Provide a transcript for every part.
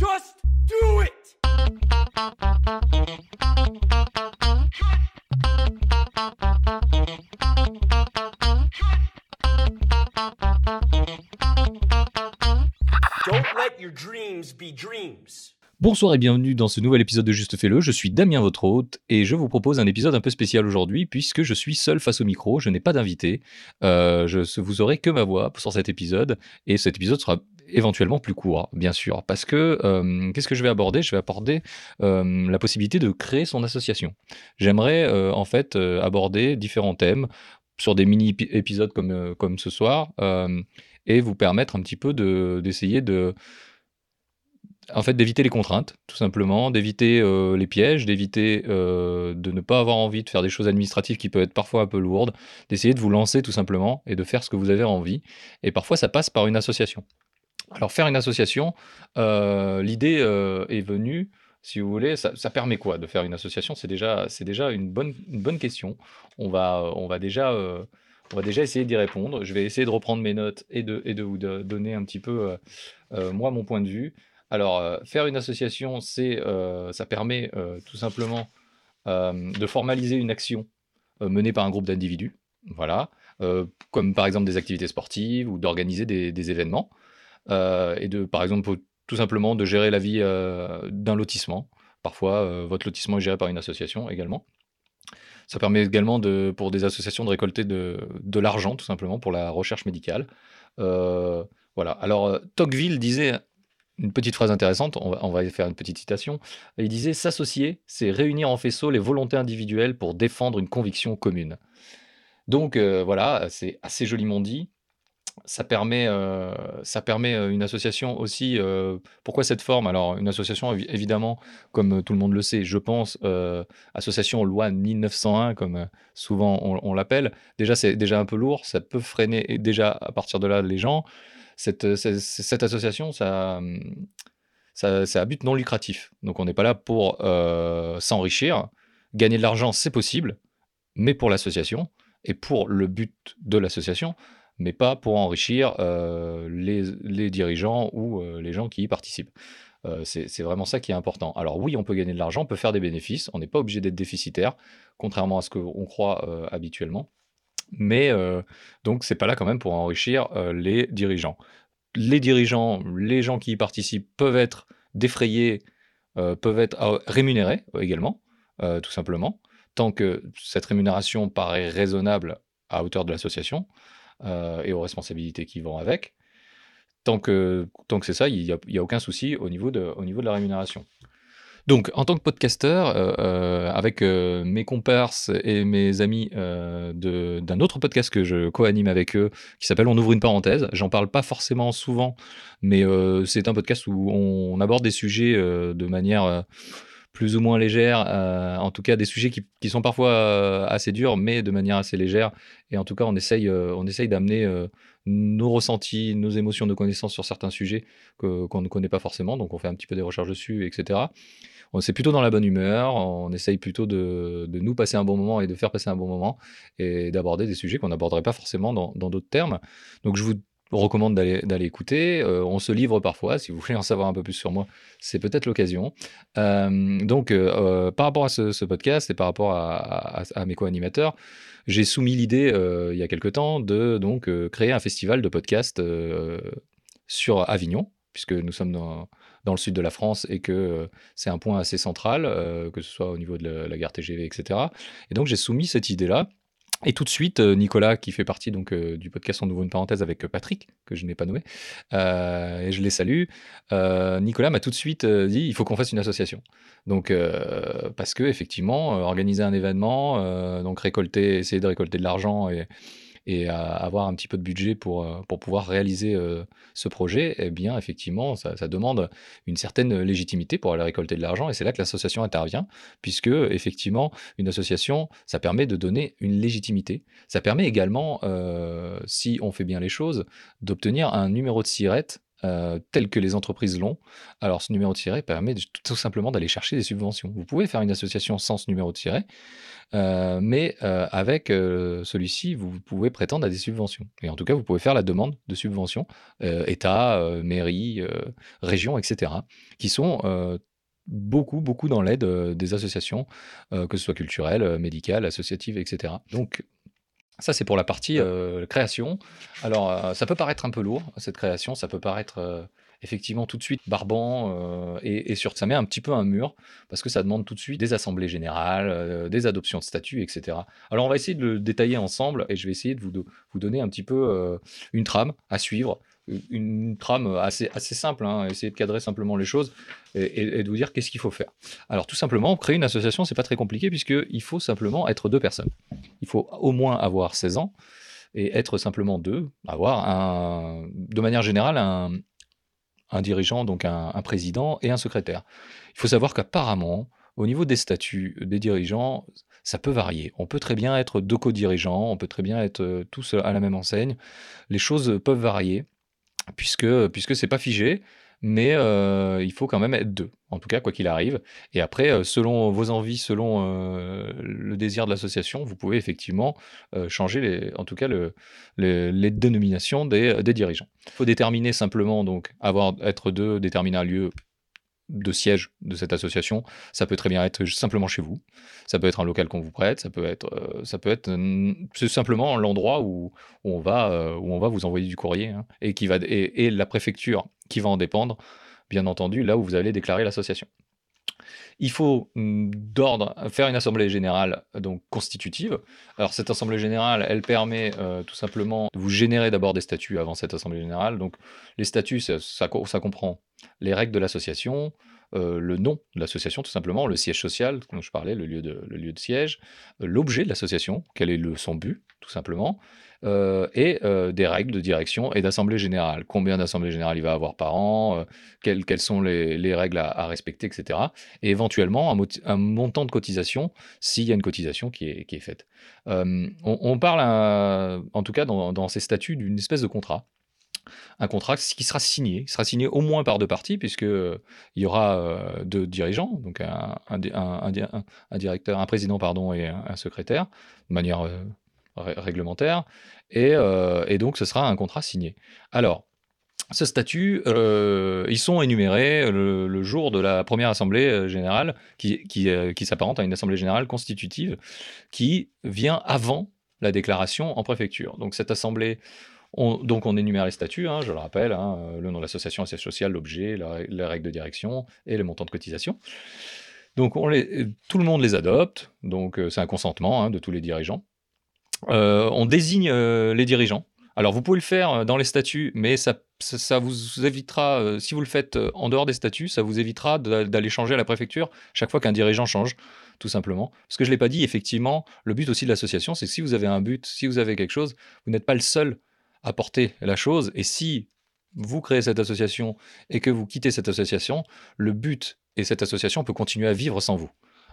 Just do it! Don't let your dreams be dreams. Bonsoir et bienvenue dans ce nouvel épisode de Juste Fais-le. Je suis Damien, votre hôte, et je vous propose un épisode un peu spécial aujourd'hui, puisque je suis seul face au micro, je n'ai pas d'invité. Euh, je, vous aurez que ma voix sur cet épisode, et cet épisode sera éventuellement plus court, bien sûr, parce que euh, qu'est-ce que je vais aborder? Je vais aborder euh, la possibilité de créer son association. J'aimerais euh, en fait aborder différents thèmes sur des mini-épisodes comme, comme ce soir, et vous permettre un petit peu de- d'essayer de en fait, d'éviter les contraintes, tout simplement, d'éviter les pièges, d'éviter de ne pas avoir envie de faire des choses administratives qui peuvent être parfois un peu lourdes, d'essayer de vous lancer tout simplement et de faire ce que vous avez envie. Et parfois, ça passe par une association. Alors, faire une association, euh, l'idée euh, est venue, si vous voulez, ça, permet quoi de faire une association? C'est déjà, déjà une, bonne, une bonne question. On va, on va déjà... euh, on va déjà essayer d'y répondre. Je vais essayer de reprendre mes notes et de, et de vous donner un petit peu, moi, mon point de vue. Alors, faire une association, ça permet tout simplement de formaliser une action menée par un groupe d'individus, voilà, comme par exemple des activités sportives ou d'organiser des, événements, et de, par exemple, tout simplement de gérer la vie euh, d'un lotissement. Parfois, euh, votre lotissement est géré par une association également. Ça permet également de, pour des associations de récolter de, l'argent, tout simplement, pour la recherche médicale. Euh, voilà. Alors, euh, Tocqueville disait une petite phrase intéressante, on va, faire une petite citation. Il disait S'associer, c'est réunir en faisceau les volontés individuelles pour défendre une conviction commune. Donc euh, voilà, c'est assez joliment dit. Ça permet, euh, ça permet euh, une association aussi. euh, pourquoi cette forme? Alors, une association, évi- évidemment, comme tout le monde le sait, je pense, association loi 1901, comme souvent on, l'appelle, déjà, c'est déjà un peu lourd, ça peut freiner déjà à partir de là les gens. Cette, association, ça, hum, ça, c'est à but non lucratif. Donc, on n'est pas là pour s'enrichir. Gagner de l'argent, c'est possible, mais pour l'association et pour le but de l'association, mais pas pour enrichir euh, les, dirigeants ou euh, les gens qui y participent. Euh, c'est vraiment ça qui est important. Alors oui, on peut gagner de l'argent, on peut faire des bénéfices, on n'est pas obligé d'être déficitaire, contrairement à ce qu'on croit habituellement. Mais euh, donc c'est pas là quand même pour enrichir les dirigeants. Les dirigeants, les gens qui y participent peuvent être défrayés, peuvent être rémunérés également, tout simplement, tant que cette rémunération paraît raisonnable à hauteur de l'association euh, et aux responsabilités qui vont avec. Tant que, tant que c'est ça, il n'y a, aucun souci au niveau, de, au niveau de la rémunération. Donc, en tant que podcasteur, euh, euh, avec mes comparses et mes amis euh, d'un autre podcast que je co-anime avec eux, qui s'appelle On ouvre une parenthèse, j'en parle pas forcément souvent, mais c'est un podcast où on aborde des sujets de manière plus ou moins légère, euh, en tout cas des sujets qui, sont parfois euh, assez durs, mais de manière assez légère. Et en tout cas, on essaye, euh, d'amener nos ressentis, nos émotions, nos connaissances sur certains sujets qu'on ne connaît pas forcément. Donc, on fait un petit peu des recherches dessus, etc. On c'est plutôt dans la bonne humeur, on essaye plutôt de, de nous passer un bon moment et de faire passer un bon moment et d'aborder des sujets qu'on n'aborderait pas forcément dans d'autres termes. Donc, je vous recommande d'aller écouter. Euh, on se livre parfois. Si vous voulez en savoir un peu plus sur moi, c'est peut-être l'occasion. Euh, donc, euh, par rapport à ce, podcast et par rapport à, mes co-animateurs, j'ai soumis l'idée il y a quelque temps de donc créer un festival de podcasts sur Avignon, puisque nous sommes dans, le sud de la France et que c'est un point assez central, que ce soit au niveau de la, la gare TGV, etc. Et donc j'ai soumis cette idée-là. Et tout de suite, euh, Nicolas, qui fait partie donc euh, du podcast On ouvre une parenthèse avec euh, Patrick, que je n'ai pas nommé, et je les salue. Nicolas m'a tout de suite dit il faut qu'on fasse une association. Donc parce que effectivement, organiser un événement, donc récolter, essayer de récolter de l'argent et, et à avoir un petit peu de budget pour, euh, pour pouvoir réaliser euh, ce projet, eh bien, effectivement, ça, demande une certaine légitimité pour aller récolter de l'argent. Et c'est là que l'association intervient, puisque, effectivement, une association, ça permet de donner une légitimité. Ça permet également, euh, si on fait bien les choses, d'obtenir un numéro de SIRET euh, tel que les entreprises l'ont, alors ce numéro de siret permet tout simplement d'aller chercher des subventions. Vous pouvez faire une association sans ce numéro de siret, euh, mais euh, avec celui-ci, vous pouvez prétendre à des subventions. Et en tout cas, vous pouvez faire la demande de subventions, État, mairie, région, etc., qui sont beaucoup, beaucoup dans l'aide des associations, que ce soit culturelles, médicales, associatives, etc. Donc, ça, c'est pour la partie création. Alors, ça peut paraître un peu lourd, cette création. Ça peut paraître effectivement tout de suite barbant et, sur, ça met un petit peu un mur parce que ça demande tout de suite des assemblées générales, des adoptions de statuts, etc. Alors, on va essayer de le détailler ensemble et je vais essayer de vous, vous donner un petit peu une trame à suivre une trame assez, assez simple, hein, essayer de cadrer simplement les choses et, de vous dire qu'est-ce qu'il faut faire. Alors tout simplement, créer une association, c'est pas très compliqué puisqu'il faut simplement être deux personnes. Il faut au moins avoir 16 ans et être simplement deux, avoir un, de manière générale un, un dirigeant, donc un, un, président et un secrétaire. Il faut savoir qu'apparemment, au niveau des statuts des dirigeants, ça peut varier. On peut très bien être deux co-dirigeants, on peut très bien être tous à la même enseigne. Les choses peuvent varier puisque puisque c'est pas figé, mais il faut quand même être deux, en tout cas quoi qu'il arrive. Et après, selon vos envies, selon le désir de l'association, vous pouvez effectivement changer les, en tout cas le, les, dénominations des, des dirigeants. Il faut déterminer simplement donc avoir être deux, déterminer un lieu de siège de cette association. Ça peut très bien être simplement chez vous. Ça peut être un local qu'on vous prête. Ça peut être, euh, ça peut être c'est simplement l'endroit où, on va, euh, où on va vous envoyer du courrier hein, et qui va et, la préfecture qui va en dépendre, bien entendu, là où vous allez déclarer l'association. Il faut mm, d'ordre faire une assemblée générale donc constitutive. Alors cette assemblée générale, elle permet euh, tout simplement de vous générer d'abord des statuts avant cette assemblée générale. Donc les statuts, ça, ça, comprend les règles de l'association, le nom de l'association tout simplement, le siège social dont je parlais, le lieu de, le lieu de siège, euh, l'objet de l'association, quel est le, son but tout simplement, euh, et euh, des règles de direction et d'assemblée générale. Combien d'assemblées générales il va avoir par an, euh, quelles, quelles, sont les, les règles à, respecter, etc. Et éventuellement un, montant de cotisation s'il y a une cotisation qui est, qui est faite. On, on, parle, en tout cas dans, dans ces statuts, d'une espèce de contrat un contrat qui sera signé, qui sera signé au moins par deux parties, puisque il y aura deux dirigeants, donc un, directeur, un président pardon, et un, secrétaire, de manière réglementaire, euh, et, donc ce sera un contrat signé. Alors, ce statut, euh, ils sont énumérés le, jour de la première assemblée euh, générale, qui, s'apparente à une assemblée générale constitutive, qui vient avant la déclaration en préfecture. Donc cette assemblée, on, donc on énumère les statuts, hein, je le rappelle, hein, le nom de l'association, siège social, l'objet, les règles de direction et le montant de cotisation. Donc on les, tout le monde les adopte, donc c'est un consentement hein, de tous les dirigeants. Euh, on désigne euh, les dirigeants. Alors vous pouvez le faire euh, dans les statuts, mais ça, ça, vous évitera, si vous le faites en dehors des statuts, ça vous évitera d'aller changer à la préfecture chaque fois qu'un dirigeant change, tout simplement. Parce que je ne l'ai pas dit, effectivement, le but aussi de l'association, c'est que si vous avez un but, si vous avez quelque chose, vous n'êtes pas le seul à porter la chose. Et si vous créez cette association et que vous quittez cette association, le but et cette association peut continuer à vivre sans vous.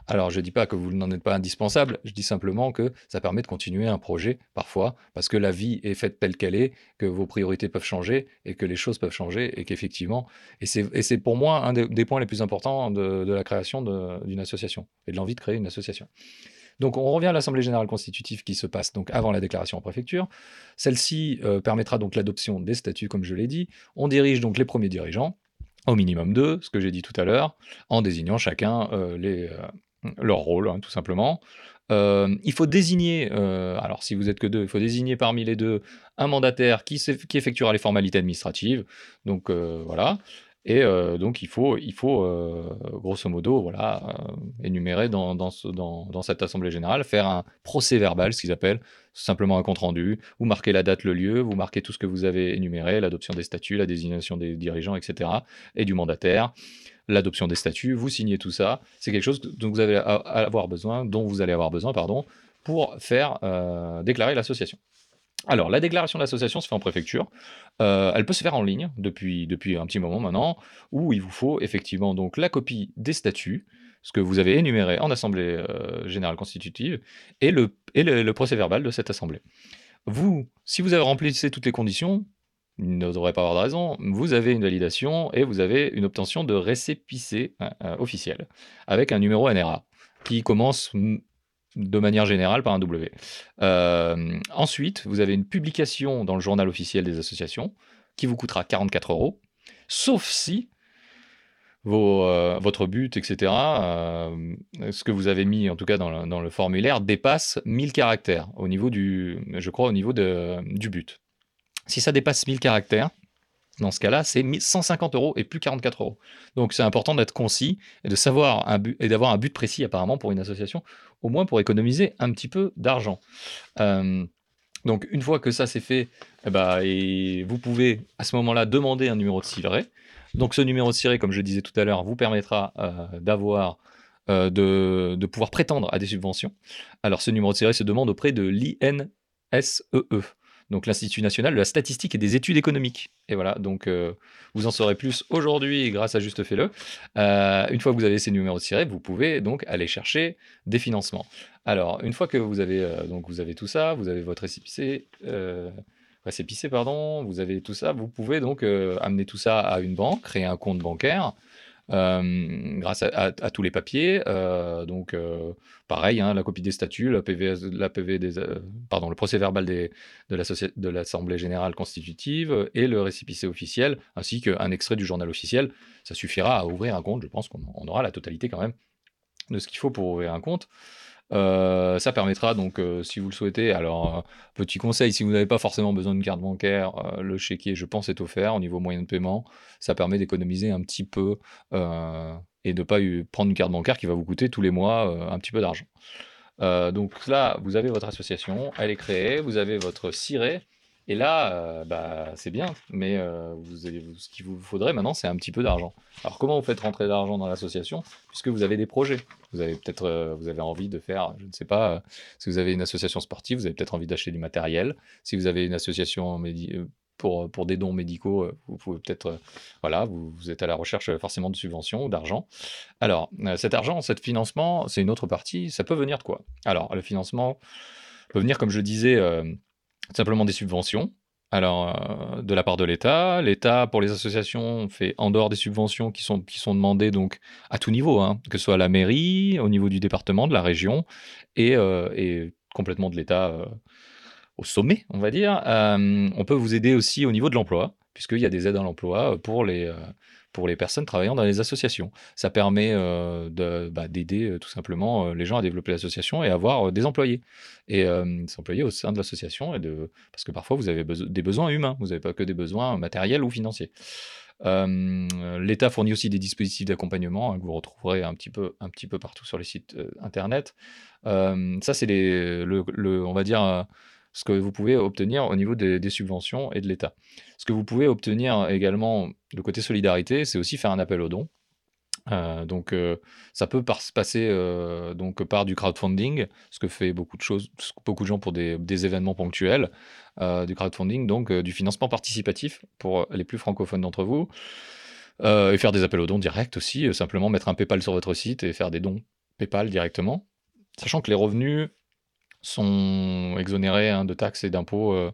Alors, je ne dis pas que vous n'en êtes pas indispensable, je dis simplement que ça permet de continuer un projet parfois, parce que la vie est faite telle qu'elle est, que vos priorités peuvent changer et que les choses peuvent changer et qu'effectivement, et c'est pour moi un des, points les plus importants de, la création d'une association et de l'envie de créer une association. Donc on revient à l'Assemblée générale constitutive qui se passe donc avant la déclaration en préfecture. Celle-ci euh, permettra donc l'adoption des statuts, comme je l'ai dit. On dirige donc les premiers dirigeants, au minimum deux, ce que j'ai dit tout à l'heure, en désignant chacun euh, euh, leur rôle, hein, tout simplement. Il faut désigner, alors si vous êtes que deux, il faut désigner parmi les deux un mandataire qui, effectuera les formalités administratives. Donc voilà. Et donc il faut, il faut grosso modo, voilà, énumérer dans, cette assemblée générale, faire un procès verbal, ce qu'ils appellent, simplement un compte rendu. Vous marquez la date, le lieu, vous marquez tout ce que vous avez énuméré, l'adoption des statuts, la désignation des dirigeants, etc. et du mandataire l'adoption des statuts, vous signez tout ça. C'est quelque chose dont vous allez avoir besoin, dont vous allez avoir besoin, pardon, pour faire euh, déclarer l'association. Alors, la déclaration d'association se fait en préfecture. Euh, elle peut se faire en ligne depuis, un petit moment maintenant, où il vous faut effectivement donc la copie des statuts, ce que vous avez énuméré en assemblée euh, générale constitutive, et, le, et le, procès verbal de cette assemblée. Vous, si vous avez rempli toutes les conditions, il ne devrait pas avoir de raison, vous avez une validation et vous avez une obtention de récépissé officiel avec un numéro NRA qui commence de manière générale par un W. ensuite, vous avez une publication dans le journal officiel des associations qui vous coûtera 44 euros, sauf si euh, votre but, etc., euh, ce que vous avez mis en tout cas dans le, formulaire dépasse 1000 caractères au niveau du, je crois, au niveau de, du but. Si ça dépasse 1000 caractères, dans ce cas-là, c'est 150 euros et plus 44 euros. Donc c'est important d'être concis et d'avoir un but précis apparemment pour une association, au moins pour économiser un petit peu d'argent. Euh, donc une fois que ça c'est fait, eh ben, vous pouvez à ce moment-là demander un numéro de siret. Donc ce numéro de siret, comme je disais tout à l'heure, vous permettra euh, d'avoir euh, de, pouvoir prétendre à des subventions. Alors ce numéro de siret se demande auprès de l'INSEE, e, donc l'Institut national de la statistique et des études économiques. Et voilà, donc euh, vous en saurez plus aujourd'hui grâce à Juste Fais-le. une fois que vous avez ces numéros siret, vous pouvez donc aller chercher des financements. Alors une fois que vous avez donc vous avez tout ça, vous avez votre récipicé c'est pardon, vous avez tout ça, vous pouvez donc euh, amener tout ça à une banque, créer un compte bancaire. Euh, grâce à, tous les papiers, euh, donc pareil, hein, la copie des statuts, la PV, le procès verbal de l'Assemblée générale constitutive et le récipicé officiel, ainsi qu'un extrait du journal officiel. Ça suffira à ouvrir un compte. Je pense qu'on aura la totalité quand même de ce qu'il faut pour ouvrir un compte. Euh, ça permettra donc, euh, si vous le souhaitez, alors petit conseil, si vous n'avez pas forcément besoin d'une carte bancaire, euh, le chéquier, je pense, est offert au niveau moyen de paiement. Ça permet d'économiser un petit peu et de ne pas prendre une carte bancaire qui va vous coûter tous les mois un petit peu d'argent. donc là, vous avez votre association, elle est créée, vous avez votre ciré. Et là, euh, bah, c'est bien, mais euh, vous ce qu'il vous faudrait maintenant, c'est un petit peu d'argent. Alors, comment vous faites rentrer d'argent dans l'association? Puisque vous avez des projets. Vous avez peut-être euh, vous avez envie de faire, je ne sais pas, si vous avez une association sportive, vous avez peut-être envie d'acheter du matériel. Si vous avez une association pour, pour des dons médicaux, vous pouvez peut-être, voilà, vous, vous, êtes à la recherche forcément de subventions ou d'argent. Alors, cet argent, cet financement, c'est une autre partie. Ça peut venir de quoi? Alors, le financement peut venir, comme je disais simplement des subventions. Alors, euh, de la part de l'État, l'État pour les associations fait en dehors des subventions qui sont, qui sont demandées donc à tout niveau, hein, que ce soit à la mairie, au niveau du département, de la région et, euh, complètement de l'État euh, au sommet, on va dire. on peut vous aider aussi au niveau de l'emploi, puisqu'il y a des aides à l'emploi pour les, pour les personnes travaillant dans les associations. Ça permet euh, bah, d'aider euh, tout simplement euh, les gens à développer l'association et avoir des employés. Et des employés au sein de l'association, de... parce que parfois vous avez des besoins humains, vous n'avez pas que des besoins matériels ou financiers. L'État fournit aussi des dispositifs d'accompagnement hein, que vous retrouverez un petit peu, un petit peu partout sur les sites internet. ça, c'est le, le, on va dire ce que vous pouvez obtenir au niveau des, subventions et de l'État. Ce que vous pouvez obtenir également de côté solidarité, c'est aussi faire un appel aux dons. Euh, donc euh, ça peut passer euh, donc par du crowdfunding, ce que fait beaucoup de choses, beaucoup de gens pour des, événements ponctuels, du crowdfunding, donc du financement participatif pour les plus francophones d'entre vous, et faire des appels aux dons directs aussi, simplement mettre un PayPal sur votre site et faire des dons PayPal directement, sachant que les revenus sont exonérés hein, de taxes et d'impôts euh,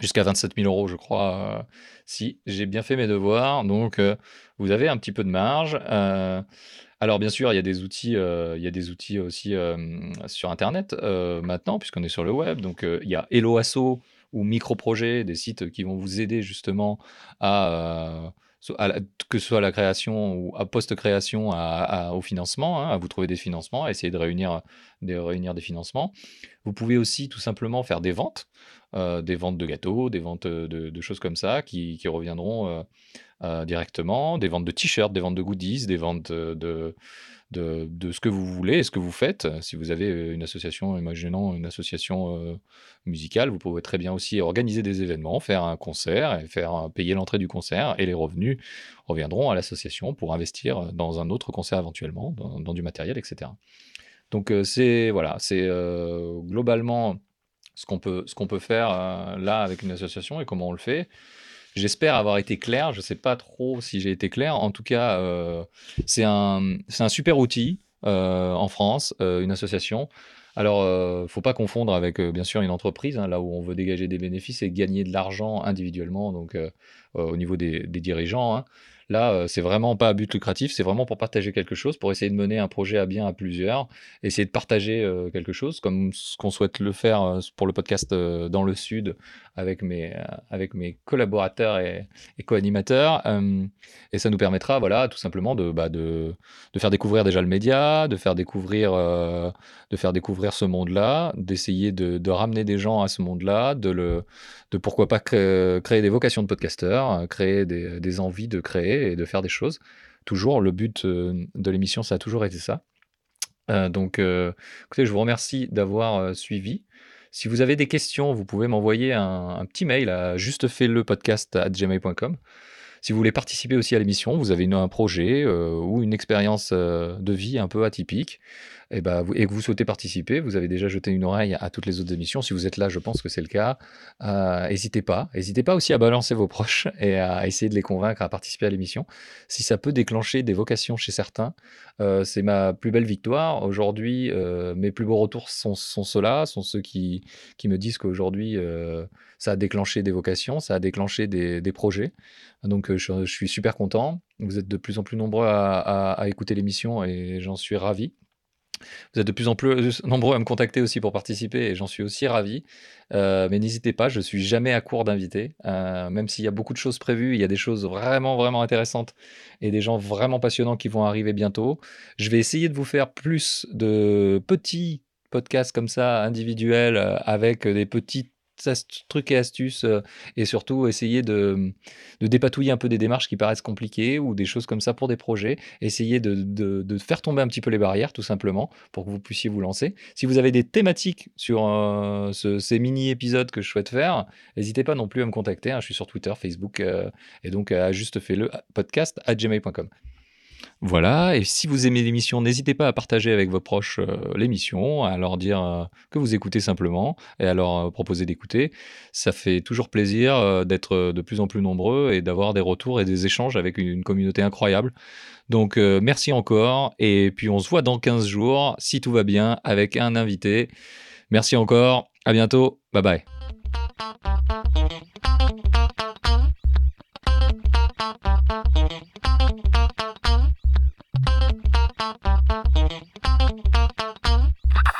jusqu'à 27 000 euros, je crois, euh, si j'ai bien fait mes devoirs. Donc, euh, vous avez un petit peu de marge. alors, bien sûr, il y a des outils, il y a des outils aussi sur Internet maintenant, puisqu'on est sur le web. Donc, il y a Helloasso ou Microprojet, des sites qui vont vous aider justement à que ce soit à la création ou à post-création au financement, hein, à vous trouver des financements, à essayer de réunir, réunir des financements. Vous pouvez aussi tout simplement faire des ventes, euh, des ventes de gâteaux, des ventes de, choses comme ça qui, reviendront euh, euh, directement, des ventes de t-shirts, des ventes de goodies, des ventes de, ce que vous voulez et ce que vous faites. Si vous avez euh, une association, imaginons une association euh, musicale, vous pouvez très bien aussi organiser des événements, faire un concert et faire payer l'entrée du concert et les revenus reviendront à l'association pour investir dans un autre concert éventuellement, dans, du matériel, etc. Donc euh, c'est voilà, c'est globalement ce qu'on peut, ce qu'on peut faire là avec une association et comment on le fait. J'espère avoir été clair. Je ne sais pas trop si j'ai été clair. En tout cas, euh, c'est un, super outil euh, en France, euh, une association. Alors, euh, faut pas confondre avec, bien sûr, une entreprise, hein, là où on veut dégager des bénéfices et gagner de l'argent individuellement, donc au niveau des, des dirigeants. hein. Là, euh, c'est vraiment pas à but lucratif, c'est vraiment pour partager quelque chose, pour essayer de mener un projet à bien à plusieurs, essayer de partager euh, quelque chose, comme ce qu'on souhaite le faire euh, pour le podcast dans le Sud avec mes, avec mes collaborateurs et, co-animateurs. et ça nous permettra, voilà, tout simplement de, bah, de, de faire découvrir déjà le média, de faire découvrir, de faire découvrir ce monde-là, d'essayer de, ramener des gens à ce monde-là, de, de pourquoi pas créer, des vocations de podcasteurs, euh, créer des envies de créer et de faire des choses. Toujours, le but euh, de l'émission, ça a toujours été ça. Euh, donc, euh, écoutez, je vous remercie d'avoir suivi. Si vous avez des questions, vous pouvez m'envoyer un, petit mail à justefaitle-podcast@gmail.com. Si vous voulez participer aussi à l'émission, vous avez un projet ou une expérience de vie un peu atypique, et, bah, vous- et que vous souhaitez participer, vous avez déjà jeté une oreille à toutes les autres émissions. Si vous êtes là, je pense que c'est le cas. Euh, N'hésitez pas. N'hésitez pas aussi à balancer vos proches et à essayer de les convaincre à participer à l'émission. Si ça peut déclencher des vocations chez certains, euh, c'est ma plus belle victoire. Aujourd'hui, euh, mes plus beaux retours sont, ceux-là, sont ceux qui, me disent qu'aujourd'hui, euh, ça a déclenché des vocations, ça a déclenché des, projets. Donc, euh, je, suis super content. Vous êtes de plus en plus nombreux à, à- à écouter l'émission et j'en suis ravi. Vous êtes de plus en plus nombreux à me contacter aussi pour participer et j'en suis aussi ravi. Euh, mais n'hésitez pas, je suis jamais à court d'invités. Euh, même s'il y a beaucoup de choses prévues, il y a des choses vraiment, vraiment intéressantes et des gens vraiment passionnants qui vont arriver bientôt. Je vais essayer de vous faire plus de petits podcasts comme ça, individuels, euh, avec des petits ast- trucs et astuces euh, et surtout essayer de, de dépatouiller un peu des démarches qui paraissent compliquées ou des choses comme ça pour des projets. Essayer de, de- faire tomber un petit peu les barrières tout simplement pour que vous puissiez vous lancer. Si vous avez des thématiques sur euh, ce- ces mini-épisodes que je souhaite faire, n'hésitez pas non plus à me contacter. hein. je suis sur Twitter, Facebook euh, et donc à juste fait le podcast à gmail.com. Voilà, et si vous aimez l'émission, n'hésitez pas à partager avec vos proches euh, l'émission, à leur dire euh, que vous écoutez simplement et à leur euh, proposer d'écouter. Ça fait toujours plaisir d'être de plus en plus nombreux et d'avoir des retours et des échanges avec une, communauté incroyable. Donc merci encore, et puis on se voit dans 15 jours, si tout va bien, avec un invité. Merci encore, à bientôt, bye bye.